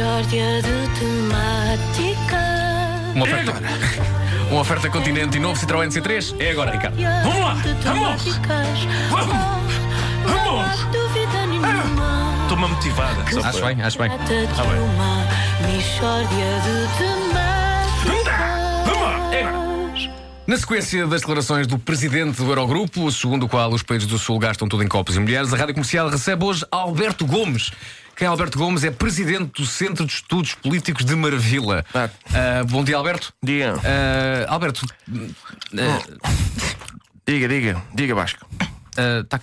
Mixórdia de temáticas. Uma oferta, uma oferta Continente e novo Citroën C3 é agora, Ricardo. Vamos lá, De vamos! temáticas. Vamos! Não Vamos! há dúvida nenhuma. Estou-me motivada. só Acho para- bem, acho bem. Tá bem. uma Mixórdia de. Vamos lá, é agora. Na sequência das declarações do presidente do Eurogrupo, segundo o qual os países do Sul gastam tudo em copos e mulheres, a Rádio Comercial recebe hoje Alberto Gomes. Quem é Alberto Gomes é presidente do Centro de Estudos Políticos de Marvila. Ah. Ah, bom dia, Alberto. Diga. Ah, Alberto, Diga, diga, diga, Vasco. tá-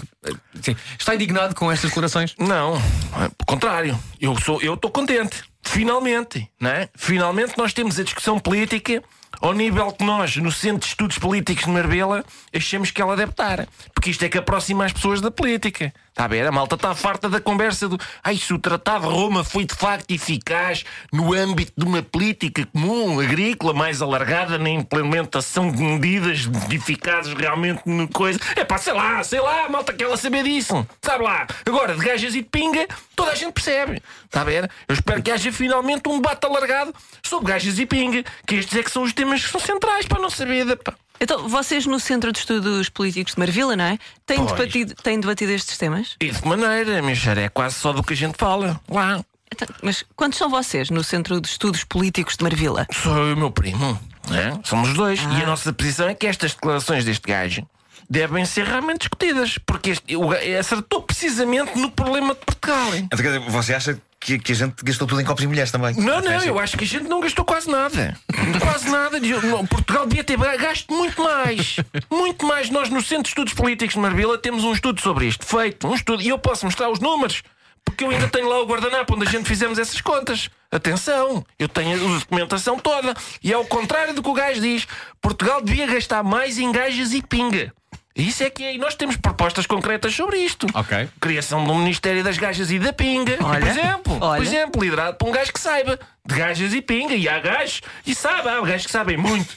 está indignado com estas declarações? Não, pelo contrário. Eu sou, eu estou contente. Finalmente, não é? Finalmente nós temos a discussão política ao nível que nós, no Centro de Estudos Políticos de Marbella, achamos que ela deve estar. Porque isto é que aproxima as pessoas da política. Está a ver? A malta está farta da conversa do ai, se o Tratado de Roma foi de facto eficaz no âmbito de uma política comum, agrícola, mais alargada na implementação de medidas eficazes realmente no coisa. É pá, sei lá, sei lá, a malta quer ela saber disso. Sabe lá? Agora, de gajas e de pinga, toda a gente percebe. Está a ver? Eu espero que haja finalmente um debate alargado sobre gajas e pinga, que estes é que são os temas que são centrais para a nossa vida. Pá. Então, vocês no Centro de Estudos Políticos de Marvila, não é? Têm Pois. debatido, têm debatido estes temas? E de que maneira, minha senhora, é quase só do que a gente fala. Lá. Então, mas quantos são vocês no Centro de Estudos Políticos de Marvila? Sou eu e o meu primo. né? Somos os dois. E a nossa posição é que estas declarações deste gajo devem ser realmente discutidas. Porque este, o ga- acertou precisamente no problema de Portugal. Então, quer dizer, você acha que, que a gente gastou tudo em copos e mulheres também? Não, não, eu acho que a gente não gastou quase nada. Quase nada. Não, Portugal devia ter gasto muito mais. Muito mais. Nós, no Centro de Estudos Políticos de Marbella, temos um estudo sobre isto. Feito. Um estudo. E eu posso mostrar os números. Porque eu ainda tenho lá o guardanapo onde a gente fizemos essas contas. Atenção, eu tenho a documentação toda. E é o contrário do que o gajo diz. Portugal devia gastar mais em gajas e pinga. Isso é que é. E nós temos propostas concretas sobre isto. Ok. Criação de um Ministério das Gajas e da Pinga. Olha, por exemplo. olha. Por exemplo, liderado por um gajo que saiba de gajas e pinga. E há gajos e sabe, há gajos que sabem muito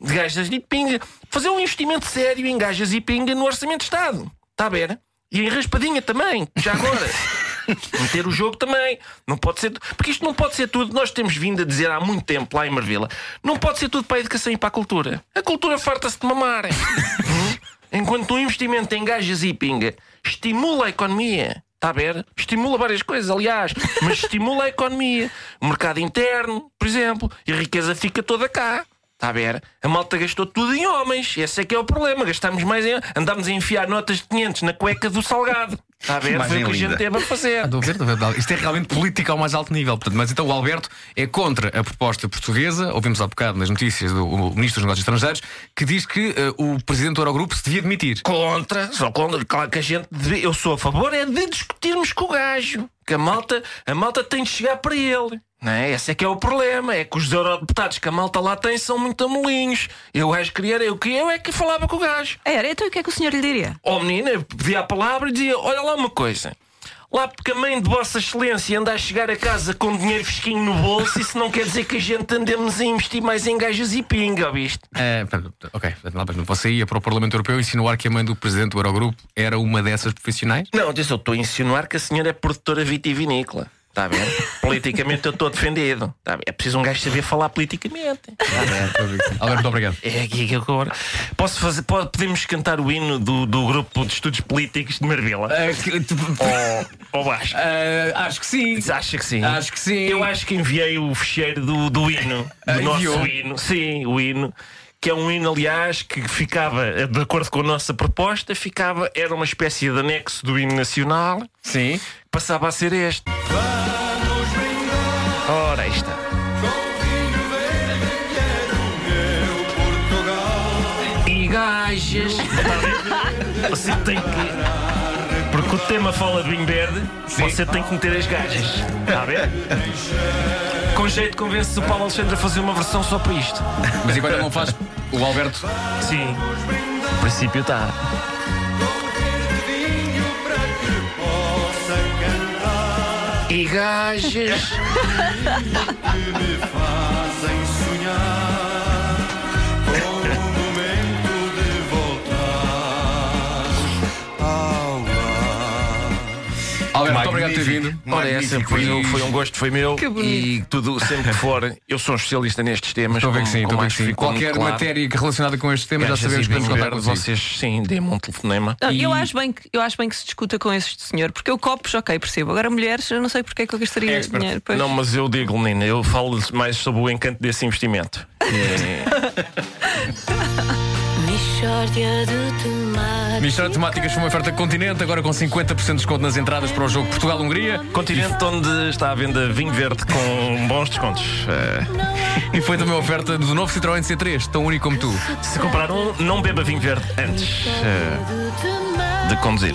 de gajas e pinga. Fazer um investimento sério em gajas e pinga no Orçamento de Estado. Está a ver? E em raspadinha também, já agora. Meter o jogo também. Não pode ser. Porque isto não pode ser tudo. Nós temos vindo a dizer há muito tempo lá em Marvila. Não pode ser tudo para a educação e para a cultura. A cultura farta-se de mamar. Enquanto um investimento em gajas e pinga estimula a economia. Está a ver? Estimula várias coisas, aliás, mas estimula a economia. O mercado interno, por exemplo, e a riqueza fica toda cá. Está a ver? A malta gastou tudo em homens. Esse é que é o problema. Gastámos mais em. Andámos a enfiar notas de 500 na cueca do salgado. Está a ver? Foi o que a gente linda. teve a fazer. Estou a ver, estou a ver. Isto é realmente política ao mais alto nível. Portanto, mas então o Alberto é contra a proposta portuguesa. Ouvimos há bocado nas notícias do o Ministro dos Negócios Estrangeiros que diz que eh, o Presidente do Eurogrupo se devia demitir. Contra, só contra. Claro que a gente. deve- eu sou a favor é de discutirmos com o gajo. Que a malta, a malta tem de chegar para ele. Não é? Esse é que é o problema. É que os eurodeputados que a malta lá tem são muito amolinhos. Eu acho que queria. Eu, que eu é que falava com o gajo. Era, então o que é que o senhor lhe diria? Ó menina, eu pedia a palavra e dizia: Olha lá uma coisa. Lá porque a mãe de Vossa Excelência anda a chegar a casa com dinheiro fresquinho no bolso, isso não quer dizer que a gente andemos a investir mais em gajas e pinga, ouviste? Portanto, ok, você ia para o Parlamento Europeu insinuar que a mãe do Presidente do Eurogrupo era uma dessas profissionais? Não, atenção, eu estou a insinuar que a senhora é produtora vitivinícola. Está a ver? Politicamente eu estou defendido. Tá? É preciso um gajo saber falar politicamente. Está a ver? Alberto, muito obrigado. É aqui que eu agora. Posso fazer. pode- podemos cantar o hino do, do grupo de estudos políticos de Marvila? Eh, que- tu- Ou baixo? eh, acho que sim. Acha que sim? Acho que sim. Eu acho que enviei o fecheiro do, do hino. Do Ah, nosso enviou? hino. Sim, o hino. Que é um hino, aliás, que ficava, de acordo com a nossa proposta, ficava, era uma espécie de anexo do hino nacional, Sim. passava a ser este. Está. E gajas. Você tem que. Porque o tema fala de vinho verde, você tem que meter as gajas. Está a ver? Com jeito convence o Paulo Alexandre a fazer uma versão só para isto. Mas enquanto não faz, o Alberto. Sim. No princípio está. E gajas. obrigado por ter vindo. Ora, essa Magnífico. foi, um- foi um gosto, foi meu. Que bonito. E tudo, sempre que for, eu sou um especialista nestes temas. Estou a ver que como- sim, estou a como ver acho que sim. ficou muito Qualquer claro. matéria relacionada com estes temas já Gajas sabemos e que podemos contar consigo. vocês, sim, dê-me um telefonema. Não, E- eu, acho bem que, eu acho bem que se discuta com este senhor, porque eu copos, ok, percebo. Agora, mulheres, eu não sei porque é que eu gastaria Expert. dinheiro. Pois. Não, mas eu digo, menina, eu falo mais sobre o encanto desse investimento. Mixórdia de temáticas. Mistura Temáticas foi uma oferta Continente, agora com 50% de desconto nas entradas para o jogo Portugal-Hungria. Continente onde está à venda vinho verde com bons descontos. Eh, E foi também uma oferta do novo Citroën C3, tão único como tu. se comprar um, não beba vinho verde antes temáticas. de conduzir.